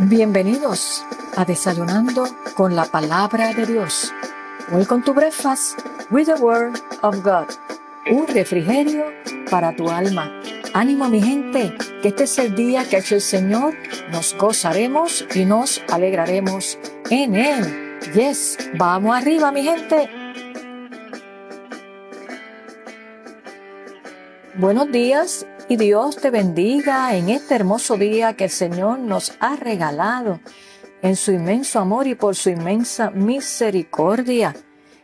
Bienvenidos a Desayunando con la Palabra de Dios. Welcome to Breakfast with the Word of God. Un refrigerio para tu alma. Ánimo mi gente, que este es el día que ha hecho el Señor. Nos gozaremos y nos alegraremos en Él. Yes, vamos arriba mi gente. Buenos días y Dios te bendiga en este hermoso día que el Señor nos ha regalado en su inmenso amor y por su inmensa misericordia.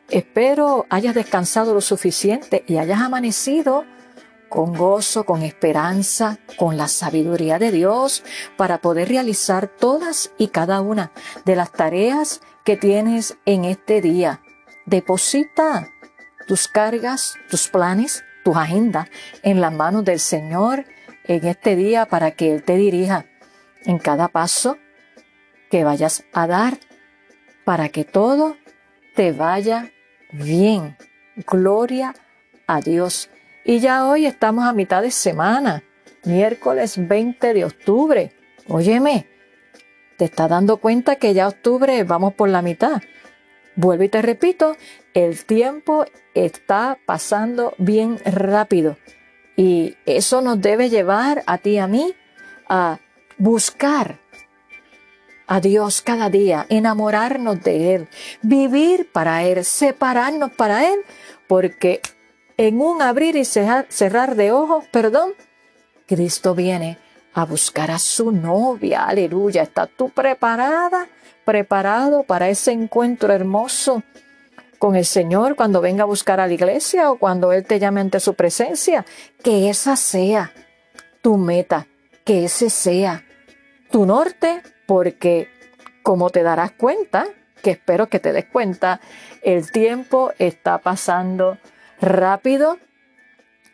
Espero hayas descansado lo suficiente y hayas amanecido con gozo, con esperanza, con la sabiduría de Dios para poder realizar todas y cada una de las tareas que tienes en este día. Deposita tus cargas, tus planes tus agendas en las manos del Señor en este día para que Él te dirija en cada paso que vayas a dar para que todo te vaya bien. Gloria a Dios. Y ya hoy estamos a mitad de semana, miércoles 20 de octubre. Óyeme, te estás dando cuenta que ya octubre vamos por la mitad. Vuelvo y te repito, el tiempo está pasando bien rápido y eso nos debe llevar a ti y a mí a buscar a Dios cada día, enamorarnos de Él, vivir para Él, separarnos para Él, porque en un abrir y cerrar, de ojos, perdón, Cristo viene a buscar a su novia. Aleluya. ¿Estás tú preparada? ¿Preparado para ese encuentro hermoso con el Señor cuando venga a buscar a la iglesia o cuando Él te llame ante su presencia? Que esa sea tu meta, que ese sea tu norte, porque como te darás cuenta, que espero que te des cuenta, el tiempo está pasando rápido,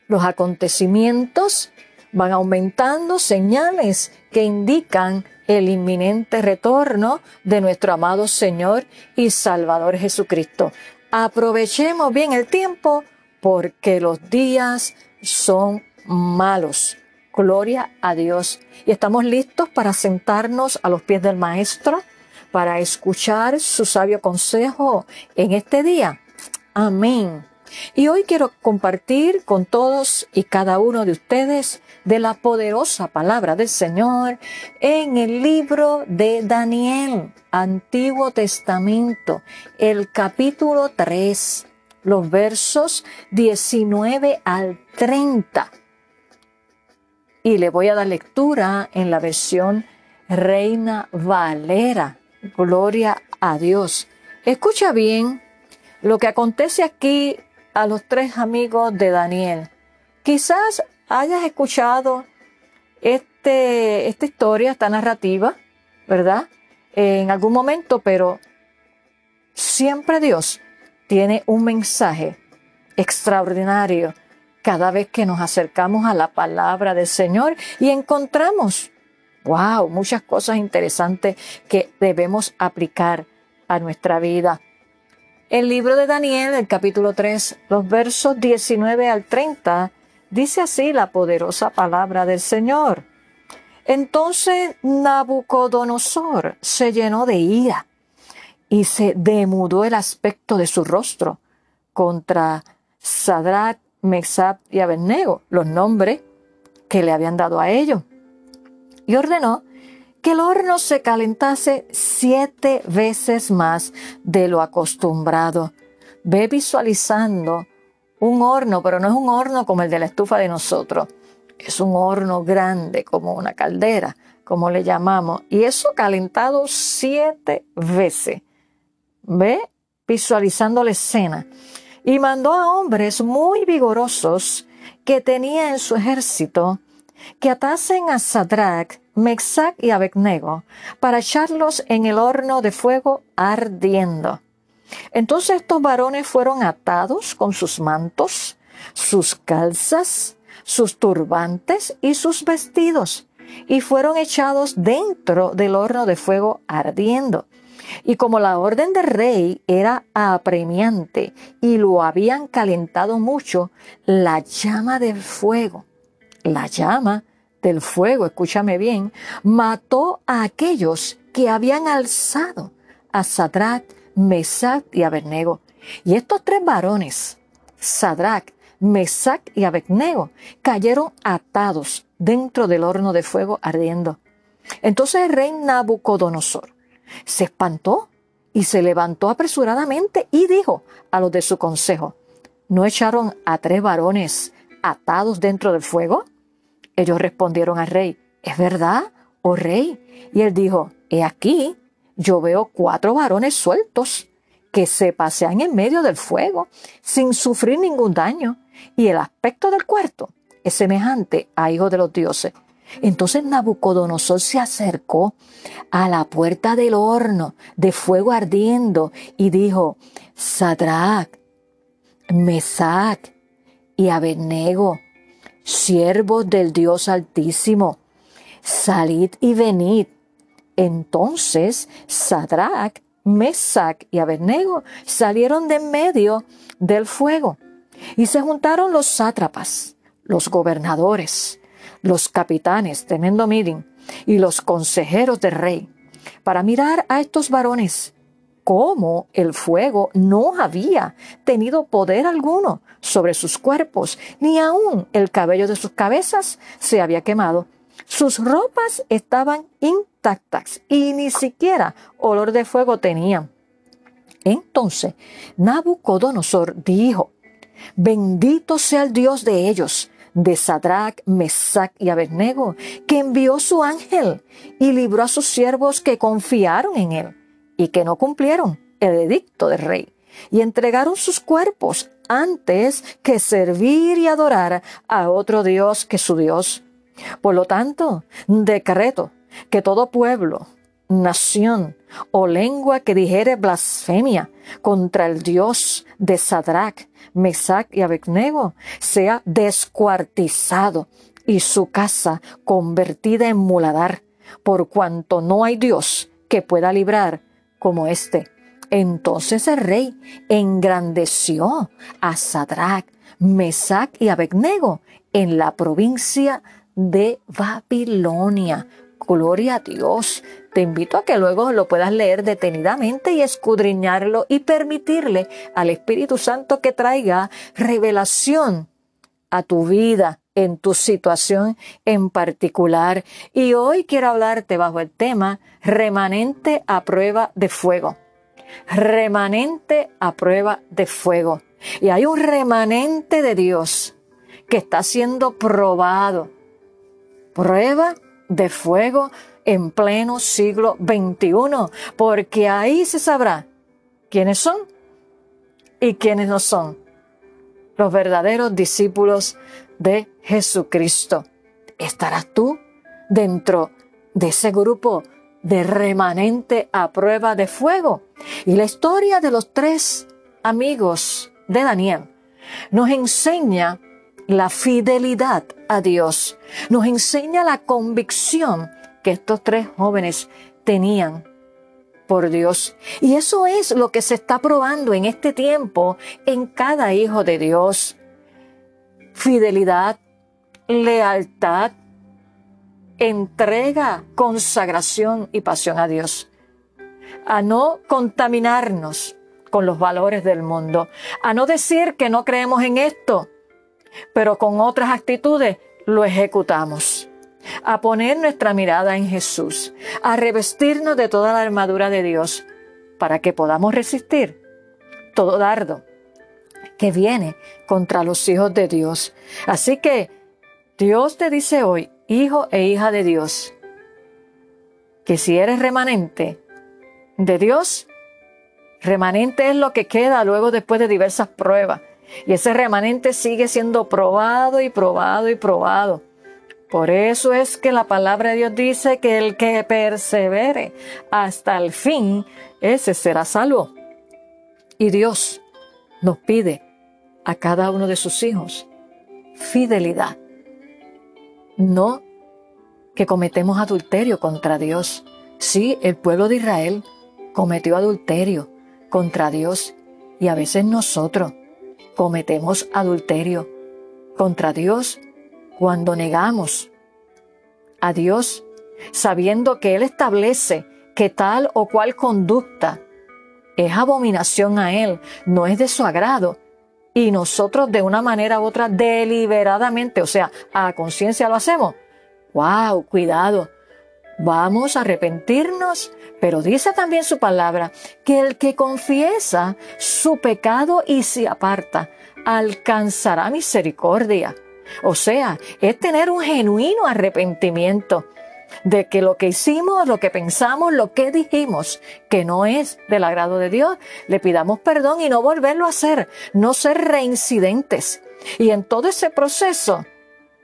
los acontecimientos van aumentando señales que indican el inminente retorno de nuestro amado Señor y Salvador Jesucristo. Aprovechemos bien el tiempo porque los días son malos. Gloria a Dios. Y estamos listos para sentarnos a los pies del Maestro, para escuchar su sabio consejo en este día. Amén. Y hoy quiero compartir con todos y cada uno de ustedes de la poderosa palabra del Señor en el libro de Daniel, Antiguo Testamento, el capítulo 3, los versos 19 al 30. Y le voy a dar lectura en la versión Reina Valera. Gloria a Dios. Escucha bien lo que acontece aquí a los tres amigos de Daniel. Quizás hayas escuchado este, esta historia, esta narrativa, ¿verdad? En algún momento, pero siempre Dios tiene un mensaje extraordinario cada vez que nos acercamos a la palabra del Señor y encontramos, wow, muchas cosas interesantes que debemos aplicar a nuestra vida. El libro de Daniel, el capítulo 3, los versos 19 al 30, dice así la poderosa palabra del Señor. Entonces Nabucodonosor se llenó de ira y se demudó el aspecto de su rostro contra Sadrach, Mesab y Abednego, los nombres que le habían dado a ellos, y ordenó que el horno se calentase siete veces más de lo acostumbrado. Ve visualizando un horno, pero no es un horno como el de la estufa de nosotros. Es un horno grande, como una caldera, como le llamamos. Y eso calentado siete veces. Ve visualizando la escena. Y mandó a hombres muy vigorosos que tenía en su ejército que atasen a Sadrach, Mexac y Abednego para echarlos en el horno de fuego ardiendo. Entonces estos varones fueron atados con sus mantos, sus calzas, sus turbantes y sus vestidos, y fueron echados dentro del horno de fuego ardiendo. Y como la orden del rey era apremiante y lo habían calentado mucho, la llama del fuego, la llama del fuego, escúchame bien, mató a aquellos que habían alzado a Sadrach, Mesach y Abednego. Y estos tres varones, Sadrach, Mesach y Abednego, cayeron atados dentro del horno de fuego ardiendo. Entonces el rey Nabucodonosor se espantó y se levantó apresuradamente y dijo a los de su consejo, ¿no echaron a tres varones atados dentro del fuego? Ellos respondieron al rey, ¿es verdad, oh rey? Y él dijo, he aquí, yo veo cuatro varones sueltos que se pasean en medio del fuego sin sufrir ningún daño, y el aspecto del cuarto es semejante a hijo de los dioses. Entonces Nabucodonosor se acercó a la puerta del horno de fuego ardiendo y dijo, Sadrach, Mesach y Abednego, siervos del Dios Altísimo, salid y venid. Entonces Sadrach, Mesach y Abednego salieron de en medio del fuego y se juntaron los sátrapas, los gobernadores, los capitanes, teniendo meeting, y los consejeros del rey, para mirar a estos varones cómo el fuego no había tenido poder alguno sobre sus cuerpos, ni aun el cabello de sus cabezas se había quemado. Sus ropas estaban intactas y ni siquiera olor de fuego tenían. Entonces Nabucodonosor dijo, bendito sea el Dios de ellos, de Sadrach, Mesach y Abednego, que envió su ángel y libró a sus siervos que confiaron en él y que no cumplieron el edicto del rey y entregaron sus cuerpos antes que servir y adorar a otro Dios que su Dios. Por lo tanto, decreto que todo pueblo, nación o lengua que dijere blasfemia contra el Dios de Sadrach, Mesach y Abednego sea descuartizado y su casa convertida en muladar, por cuanto no hay Dios que pueda librar como este. Entonces el rey engrandeció a Sadrach, Mesach y Abednego en la provincia de Babilonia. Gloria a Dios. Te invito a que luego lo puedas leer detenidamente y escudriñarlo y permitirle al Espíritu Santo que traiga revelación a tu vida en tu situación en particular. Y hoy quiero hablarte bajo el tema remanente a prueba de fuego. Remanente a prueba de fuego. Y hay un remanente de Dios que está siendo probado. Prueba de fuego en pleno siglo XXI, porque ahí se sabrá quiénes son y quiénes no son los verdaderos discípulos de Jesucristo. ¿Estarás tú dentro de ese grupo de remanente a prueba de fuego? Y la historia de los tres amigos de Daniel nos enseña la fidelidad a Dios, nos enseña la convicción que estos tres jóvenes tenían por Dios. Y eso es lo que se está probando en este tiempo en cada hijo de Dios. Fidelidad, lealtad, entrega, consagración y pasión a Dios. A no contaminarnos con los valores del mundo. A no decir que no creemos en esto, pero con otras actitudes lo ejecutamos. A poner nuestra mirada en Jesús. A revestirnos de toda la armadura de Dios para que podamos resistir todo dardo que viene contra los hijos de Dios. Así que Dios te dice hoy, hijo e hija de Dios, que si eres remanente de Dios, remanente es lo que queda luego después de diversas pruebas. Y ese remanente sigue siendo probado y probado y probado. Por eso es que la palabra de Dios dice que el que persevere hasta el fin, ese será salvo. Y Dios nos pide a cada uno de sus hijos fidelidad. No que cometemos adulterio contra Dios. Sí, el pueblo de Israel cometió adulterio contra Dios y a veces nosotros cometemos adulterio contra Dios cuando negamos a Dios, sabiendo que Él establece que tal o cual conducta es abominación a Él, no es de su agrado, y nosotros de una manera u otra deliberadamente, o sea, a conciencia lo hacemos, wow, cuidado, vamos a arrepentirnos, pero dice también su palabra que el que confiesa su pecado y se aparta, alcanzará misericordia. O sea, es tener un genuino arrepentimiento de que lo que hicimos, lo que pensamos, lo que dijimos, que no es del agrado de Dios, le pidamos perdón y no volverlo a hacer, no ser reincidentes. Y en todo ese proceso,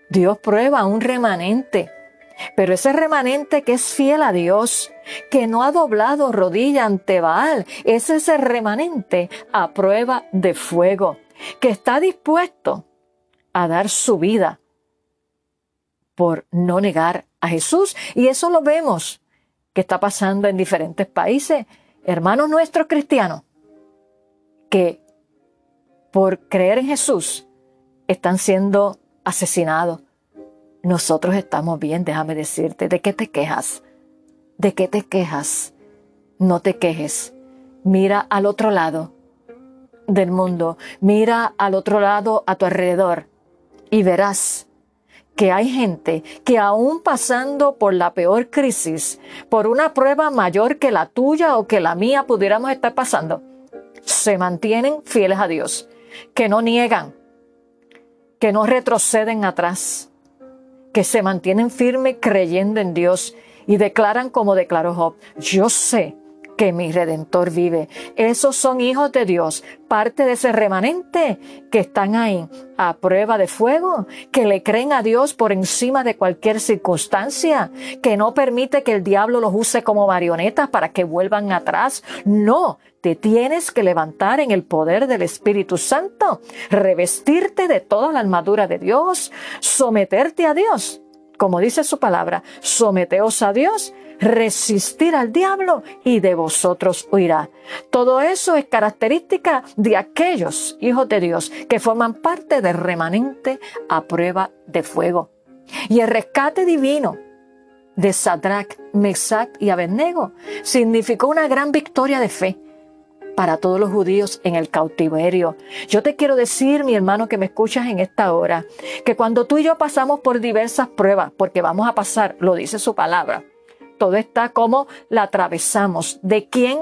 Dios prueba un remanente. Pero ese remanente que es fiel a Dios, que no ha doblado rodilla ante Baal, es ese remanente a prueba de fuego, que está dispuesto a dar su vida por no negar a Jesús. Y eso lo vemos que está pasando en diferentes países. Hermanos nuestros cristianos que por creer en Jesús están siendo asesinados. Nosotros estamos bien, déjame decirte. ¿De qué te quejas? ¿De qué te quejas? No te quejes. Mira al otro lado del mundo. Mira al otro lado a tu alrededor y verás que hay gente que aún pasando por la peor crisis, por una prueba mayor que la tuya o que la mía pudiéramos estar pasando, se mantienen fieles a Dios, que no niegan, que no retroceden atrás, que se mantienen firmes creyendo en Dios y declaran como declaró Job, yo sé que mi redentor vive. Esos son hijos de Dios, parte de ese remanente que están ahí a prueba de fuego, que le creen a Dios por encima de cualquier circunstancia, que no permite que el diablo los use como marionetas para que vuelvan atrás. No, te tienes que levantar en el poder del Espíritu Santo, revestirte de toda la armadura de Dios, someterte a Dios. Como dice su palabra, someteos a Dios resistir al diablo y de vosotros huirá. Todo eso es característica de aquellos hijos de Dios que forman parte del remanente a prueba de fuego. Y el rescate divino de Sadrach, Mesach y Abednego significó una gran victoria de fe para todos los judíos en el cautiverio. Yo te quiero decir, mi hermano que me escuchas en esta hora, que cuando tú y yo pasamos por diversas pruebas, porque vamos a pasar, lo dice su palabra, todo está como la atravesamos, de quién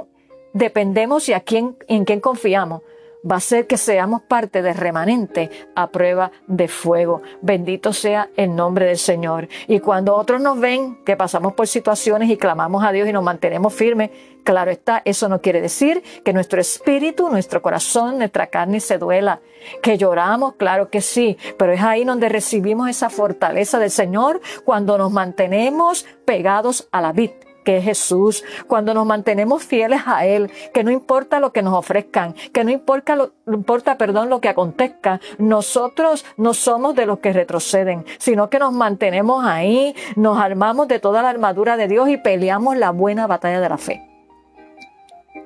dependemos y a quién, en quién confiamos. Va a ser que seamos parte de remanente a prueba de fuego. Bendito sea el nombre del Señor. Y cuando otros nos ven que pasamos por situaciones y clamamos a Dios y nos mantenemos firmes, Claro está, eso no quiere decir que nuestro espíritu, nuestro corazón, nuestra carne se duela. Que lloramos, claro que sí, pero es ahí donde recibimos esa fortaleza del Señor cuando nos mantenemos pegados a la vid que es Jesús, cuando nos mantenemos fieles a Él, que no importa lo que nos ofrezcan, que no importa, lo, importa, perdón, lo que acontezca, nosotros no somos de los que retroceden, sino que nos mantenemos ahí, nos armamos de toda la armadura de Dios y peleamos la buena batalla de la fe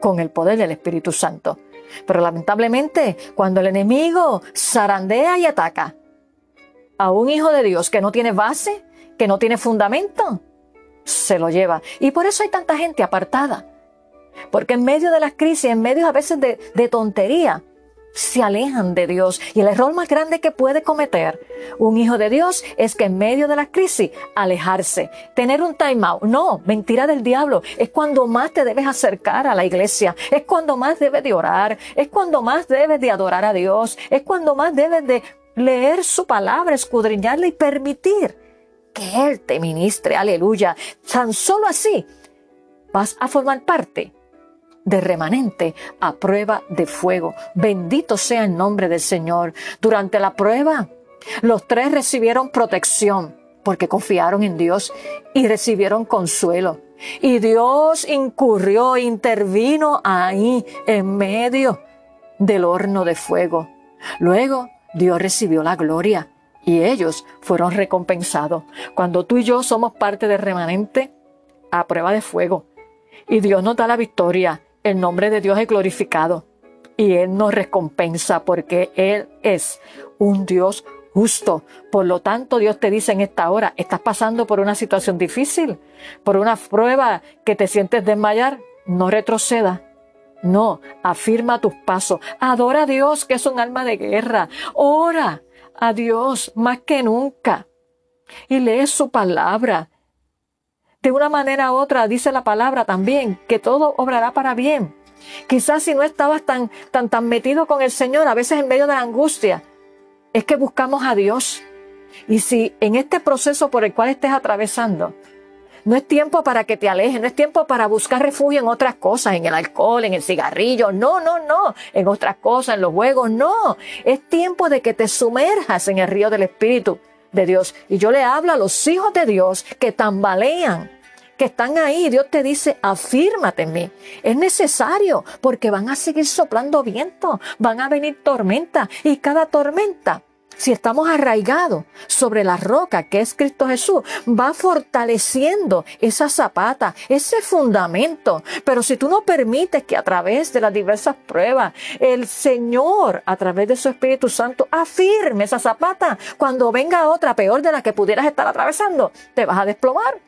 con el poder del Espíritu Santo. Pero lamentablemente, cuando el enemigo zarandea y ataca a un hijo de Dios que no tiene base, que no tiene fundamento, se lo lleva. Y por eso hay tanta gente apartada. Porque en medio de las crisis, en medio a veces de, tontería, se alejan de Dios. Y el error más grande que puede cometer un hijo de Dios es que en medio de la crisis alejarse, tener un time out. No, mentira del diablo. Es cuando más te debes acercar a la iglesia. Es cuando más debes de orar. Es cuando más debes de adorar a Dios. Es cuando más debes de leer su palabra, escudriñarla y permitir que Él te ministre. Aleluya. Tan solo así vas a formar parte de remanente a prueba de fuego. Bendito sea el nombre del Señor. Durante la prueba, los tres recibieron protección porque confiaron en Dios y recibieron consuelo. Y Dios incurrió, intervino ahí en medio del horno de fuego. Luego Dios recibió la gloria y ellos fueron recompensados. Cuando tú y yo somos parte del remanente a prueba de fuego y Dios nos da la victoria el nombre de Dios es glorificado y Él nos recompensa porque Él es un Dios justo. Por lo tanto, Dios te dice en esta hora, estás pasando por una situación difícil, por una prueba que te sientes desmayar, no retroceda. No, afirma tus pasos. Adora a Dios, que es un alma de guerra. Ora a Dios más que nunca. Y lee su palabra. De una manera u otra dice la palabra también que todo obrará para bien. Quizás si no estabas tan, tan, tan metido con el Señor, a veces en medio de la angustia, es que buscamos a Dios. Y si en este proceso por el cual estés atravesando, no es tiempo para que te alejes, no es tiempo para buscar refugio en otras cosas, en el alcohol, en el cigarrillo, no, no, no, en otras cosas, en los juegos, no. Es tiempo de que te sumerjas en el río del Espíritu de Dios. Y yo le hablo a los hijos de Dios que tambalean que están ahí. Dios te dice, afírmate en mí. Es necesario porque van a seguir soplando viento, van a venir tormentas y cada tormenta si estamos arraigados sobre la roca que es Cristo Jesús, va fortaleciendo esa zapata, ese fundamento. Pero si tú no permites que a través de las diversas pruebas, el Señor, a través de su Espíritu Santo, afirme esa zapata, cuando venga otra peor de la que pudieras estar atravesando, te vas a desplomar.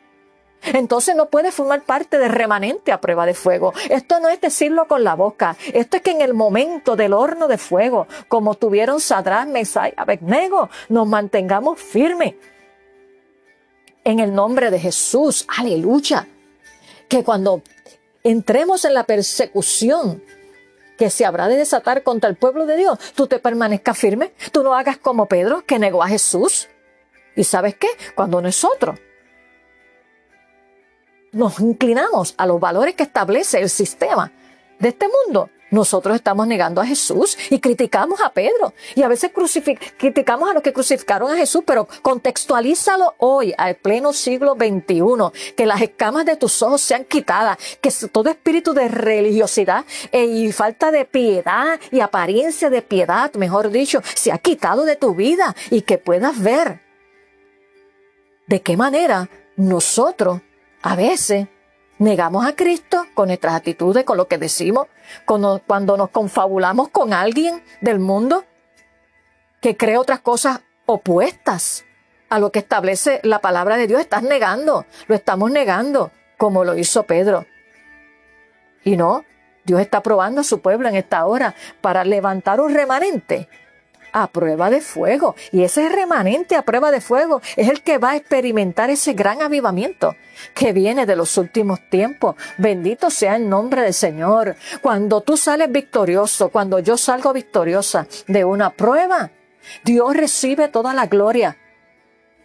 Entonces no puede formar parte de remanente a prueba de fuego. Esto no es decirlo con la boca. Esto es que en el momento del horno de fuego, como tuvieron Sadrán, Mesai, Abednego, nos mantengamos firmes. En el nombre de Jesús, aleluya. Que cuando entremos en la persecución que se habrá de desatar contra el pueblo de Dios, tú te permanezcas firme. Tú no hagas como Pedro, que negó a Jesús. ¿Y sabes qué? Cuando nosotros nos inclinamos a los valores que establece el sistema de este mundo, nosotros estamos negando a Jesús y criticamos a Pedro. Y a veces criticamos a los que crucificaron a Jesús, pero contextualízalo hoy, al pleno siglo XXI, que las escamas de tus ojos sean quitadas, que todo espíritu de religiosidad eh, y falta de piedad y apariencia de piedad, mejor dicho, se ha quitado de tu vida y que puedas ver de qué manera nosotros a veces negamos a Cristo con nuestras actitudes, con lo que decimos, cuando nos confabulamos con alguien del mundo que cree otras cosas opuestas a lo que establece la palabra de Dios. Estás negando, lo estamos negando, como lo hizo Pedro. Y no, Dios está probando a su pueblo en esta hora para levantar un remanente a prueba de fuego. Y ese remanente a prueba de fuego es el que va a experimentar ese gran avivamiento que viene de los últimos tiempos. Bendito sea el nombre del Señor. Cuando tú sales victorioso, cuando yo salgo victoriosa de una prueba, Dios recibe toda la gloria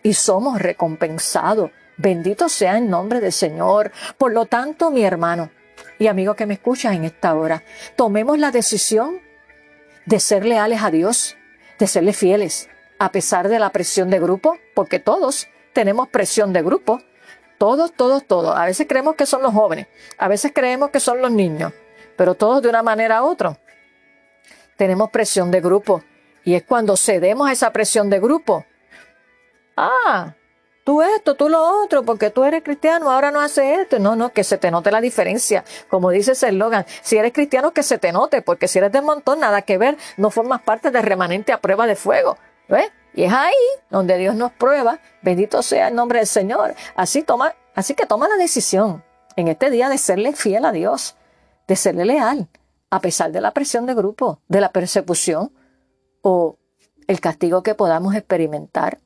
y somos recompensados. Bendito sea el nombre del Señor. Por lo tanto, mi hermano y amigo que me escuchas en esta hora, tomemos la decisión de ser leales a Dios, de serle fieles, a pesar de la presión de grupo, porque todos tenemos presión de grupo. Todos, todos, todos. A veces creemos que son los jóvenes, a veces creemos que son los niños, pero todos de una manera u otra. Tenemos presión de grupo. Y es cuando cedemos a esa presión de grupo. Ah, tú esto, tú lo otro, porque tú eres cristiano, ahora no haces esto. No, no, que se te note la diferencia. Como dice ese eslogan, si eres cristiano, que se te note, porque si eres de montón, nada que ver, no formas parte del remanente a prueba de fuego. ¿Ves? Y es ahí donde Dios nos prueba, bendito sea el nombre del Señor. Así toma, así que toma la decisión en este día de serle fiel a Dios, de serle leal, a pesar de la presión de grupo, de la persecución o el castigo que podamos experimentar.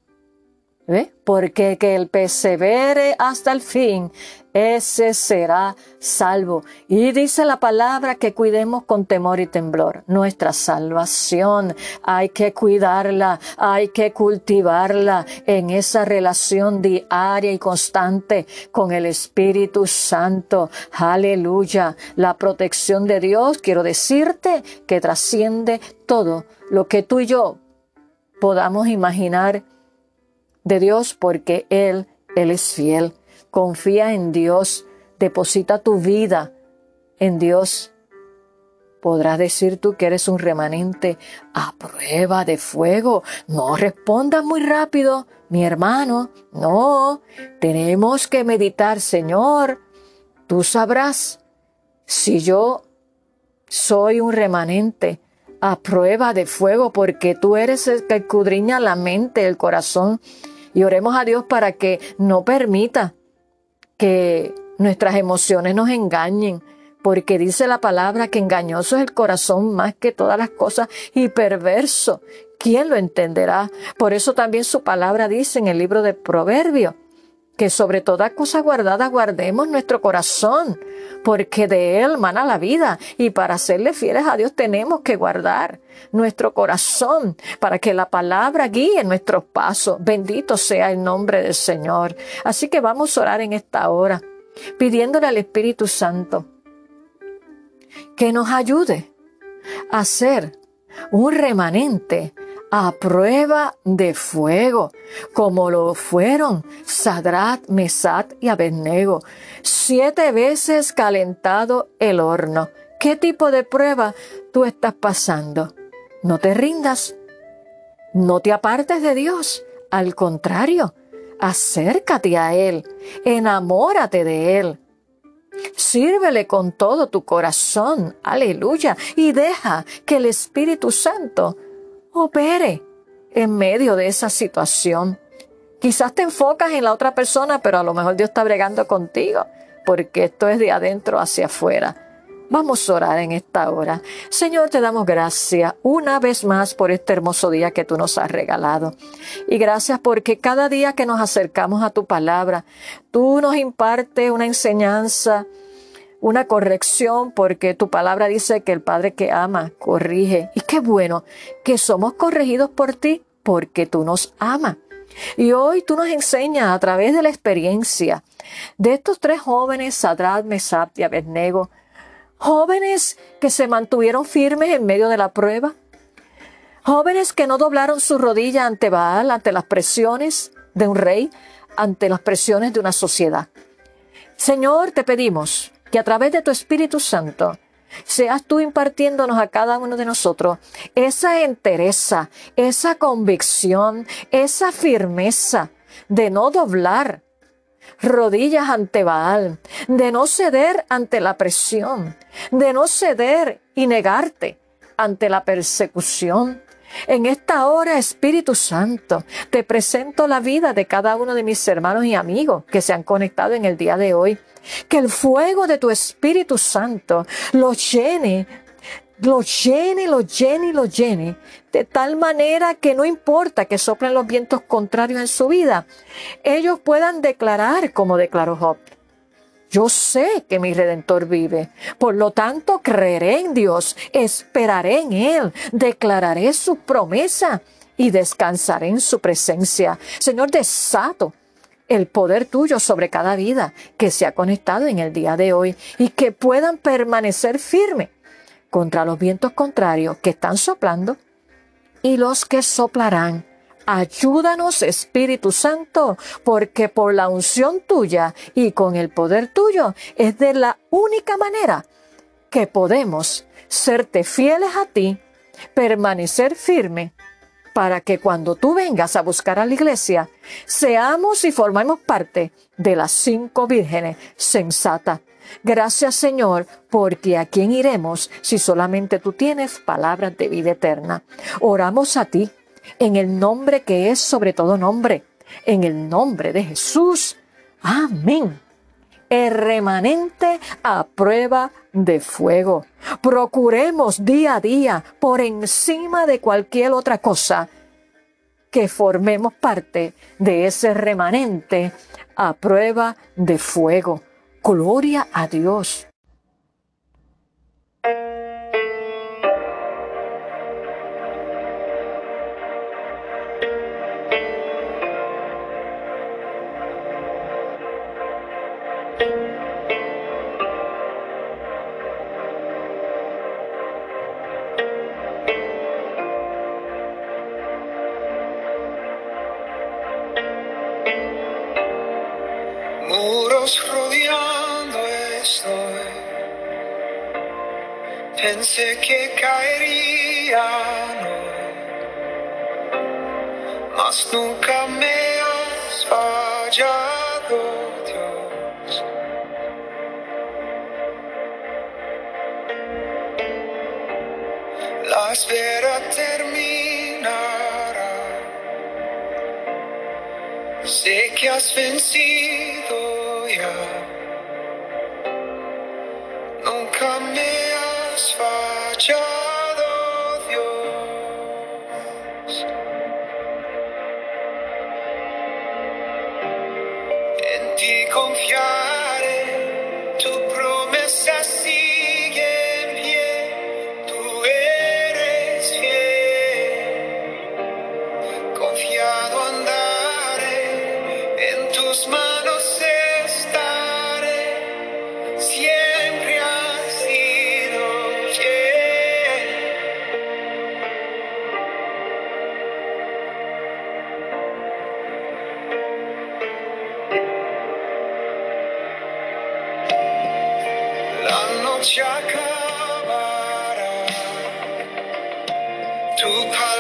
Porque que el persevere hasta el fin, ese será salvo. Y dice la palabra que cuidemos con temor y temblor nuestra salvación. Hay que cuidarla, hay que cultivarla en esa relación diaria y constante con el Espíritu Santo. Aleluya. La protección de Dios, quiero decirte, que trasciende todo lo que tú y yo podamos imaginar de Dios porque Él, Él es fiel. Confía en Dios, deposita tu vida en Dios. Podrás decir tú que eres un remanente a prueba de fuego. No respondas muy rápido, mi hermano. No, tenemos que meditar, Señor. Tú sabrás si yo soy un remanente a prueba de fuego, porque tú eres el que escudriña la mente, el corazón. Y oremos a Dios para que no permita que nuestras emociones nos engañen, porque dice la palabra que engañoso es el corazón más que todas las cosas y perverso. ¿Quién lo entenderá? Por eso también su palabra dice en el libro de Proverbios que sobre toda cosa guardada guardemos nuestro corazón, porque de él mana la vida y para serle fieles a Dios tenemos que guardar nuestro corazón para que la palabra guíe nuestros pasos. Bendito sea el nombre del Señor. Así que vamos a orar en esta hora, pidiéndole al Espíritu Santo que nos ayude a ser un remanente a prueba de fuego, como lo fueron Sadrat, Mesat y Abednego, siete veces calentado el horno. ¿Qué tipo de prueba tú estás pasando? No te rindas, no te apartes de Dios, al contrario, acércate a Él, enamórate de Él. Sírvele con todo tu corazón, aleluya, y deja que el Espíritu Santo opere en medio de esa situación. Quizás te enfocas en la otra persona, pero a lo mejor Dios está bregando contigo, porque esto es de adentro hacia afuera. Vamos a orar en esta hora. Señor, te damos gracias una vez más por este hermoso día que tú nos has regalado. Y gracias porque cada día que nos acercamos a tu palabra, tú nos impartes una enseñanza, una corrección, porque tu palabra dice que el Padre que ama corrige. Y qué bueno que somos corregidos por ti porque tú nos amas. Y hoy tú nos enseñas a través de la experiencia de estos tres jóvenes, Sadrat, Mesab y Abednego, jóvenes que se mantuvieron firmes en medio de la prueba, jóvenes que no doblaron su rodilla ante Baal, ante las presiones de un rey, ante las presiones de una sociedad. Señor, te pedimos que a través de tu Espíritu Santo seas tú impartiéndonos a cada uno de nosotros esa entereza, esa convicción, esa firmeza de no doblar rodillas ante Baal, de no ceder ante la presión, de no ceder y negarte ante la persecución, en esta hora, Espíritu Santo, te presento la vida de cada uno de mis hermanos y amigos que se han conectado en el día de hoy. Que el fuego de tu Espíritu Santo los llene, los llene, los llene y los llene, de tal manera que no importa que soplen los vientos contrarios en su vida, ellos puedan declarar como declaró Job. Yo sé que mi redentor vive. Por lo tanto, creeré en Dios, esperaré en Él, declararé su promesa y descansaré en su presencia. Señor, desato el poder tuyo sobre cada vida que se ha conectado en el día de hoy y que puedan permanecer firmes contra los vientos contrarios que están soplando y los que soplarán Ayúdanos, Espíritu Santo, porque por la unción tuya y con el poder tuyo es de la única manera que podemos serte fieles a ti, permanecer firme, para que cuando tú vengas a buscar a la iglesia, seamos y formemos parte de las cinco vírgenes sensatas. Gracias Señor, porque a quién iremos si solamente tú tienes palabras de vida eterna. Oramos a ti en el nombre que es sobre todo nombre, en el nombre de Jesús. Amén. El remanente a prueba de fuego. Procuremos día a día, por encima de cualquier otra cosa, que formemos parte de ese remanente a prueba de fuego. Gloria a Dios. La espera terminará. Sé que has vencido ya. Nunca me has fallado. new.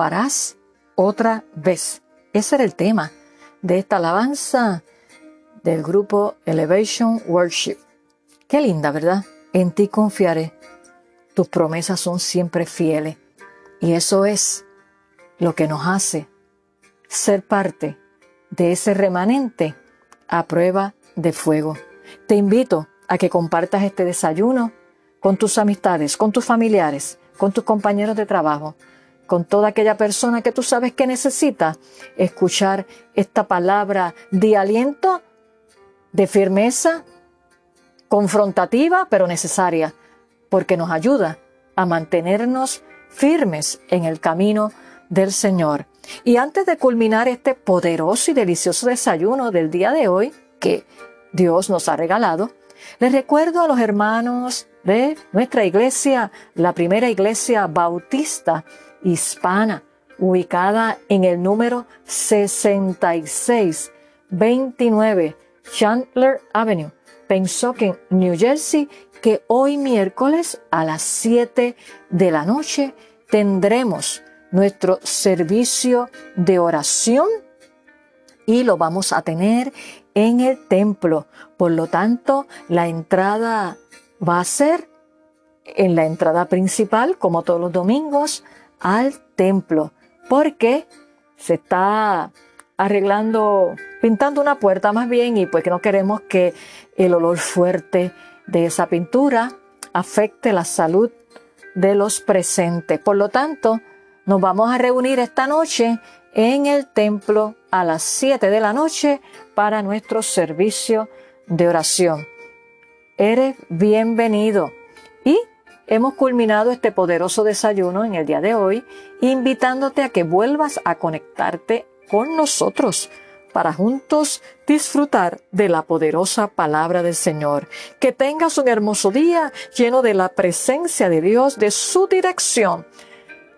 Harás otra vez. Ese era el tema de esta alabanza del grupo Elevation Worship. Qué linda, ¿verdad? En ti confiaré. Tus promesas son siempre fieles. Y eso es lo que nos hace ser parte de ese remanente a prueba de fuego. Te invito a que compartas este desayuno con tus amistades, con tus familiares, con tus compañeros de trabajo, con toda aquella persona que tú sabes que necesita escuchar esta palabra de aliento, de firmeza, confrontativa, pero necesaria, porque nos ayuda a mantenernos firmes en el camino del Señor. Y antes de culminar este poderoso y delicioso desayuno del día de hoy, que Dios nos ha regalado, les recuerdo a los hermanos de nuestra iglesia, la primera iglesia bautista hispana, ubicada en el número 6629 Chandler Avenue, Pennsauken, New Jersey, que hoy miércoles a las 7 de la noche tendremos nuestro servicio de oración y lo vamos a tener en el templo. Por lo tanto, la entrada va a ser en la entrada principal, como todos los domingos, al templo, porque se está arreglando, pintando una puerta más bien y pues que no queremos que el olor fuerte de esa pintura afecte la salud de los presentes. Por lo tanto, nos vamos a reunir esta noche en el templo a las 7 de la noche para nuestro servicio de oración. Eres bienvenido. Y hemos culminado este poderoso desayuno en el día de hoy, invitándote a que vuelvas a conectarte con nosotros para juntos disfrutar de la poderosa palabra del Señor. Que tengas un hermoso día lleno de la presencia de Dios, de su dirección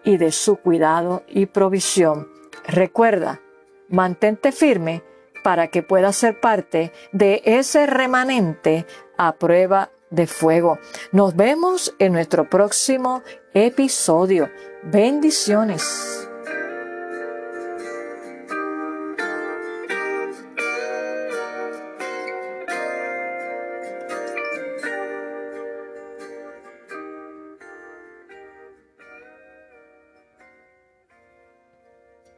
y de su cuidado y provisión. Recuerda, mantente firme para que puedas ser parte de ese remanente a prueba de fuego. Nos vemos en nuestro próximo episodio. Bendiciones.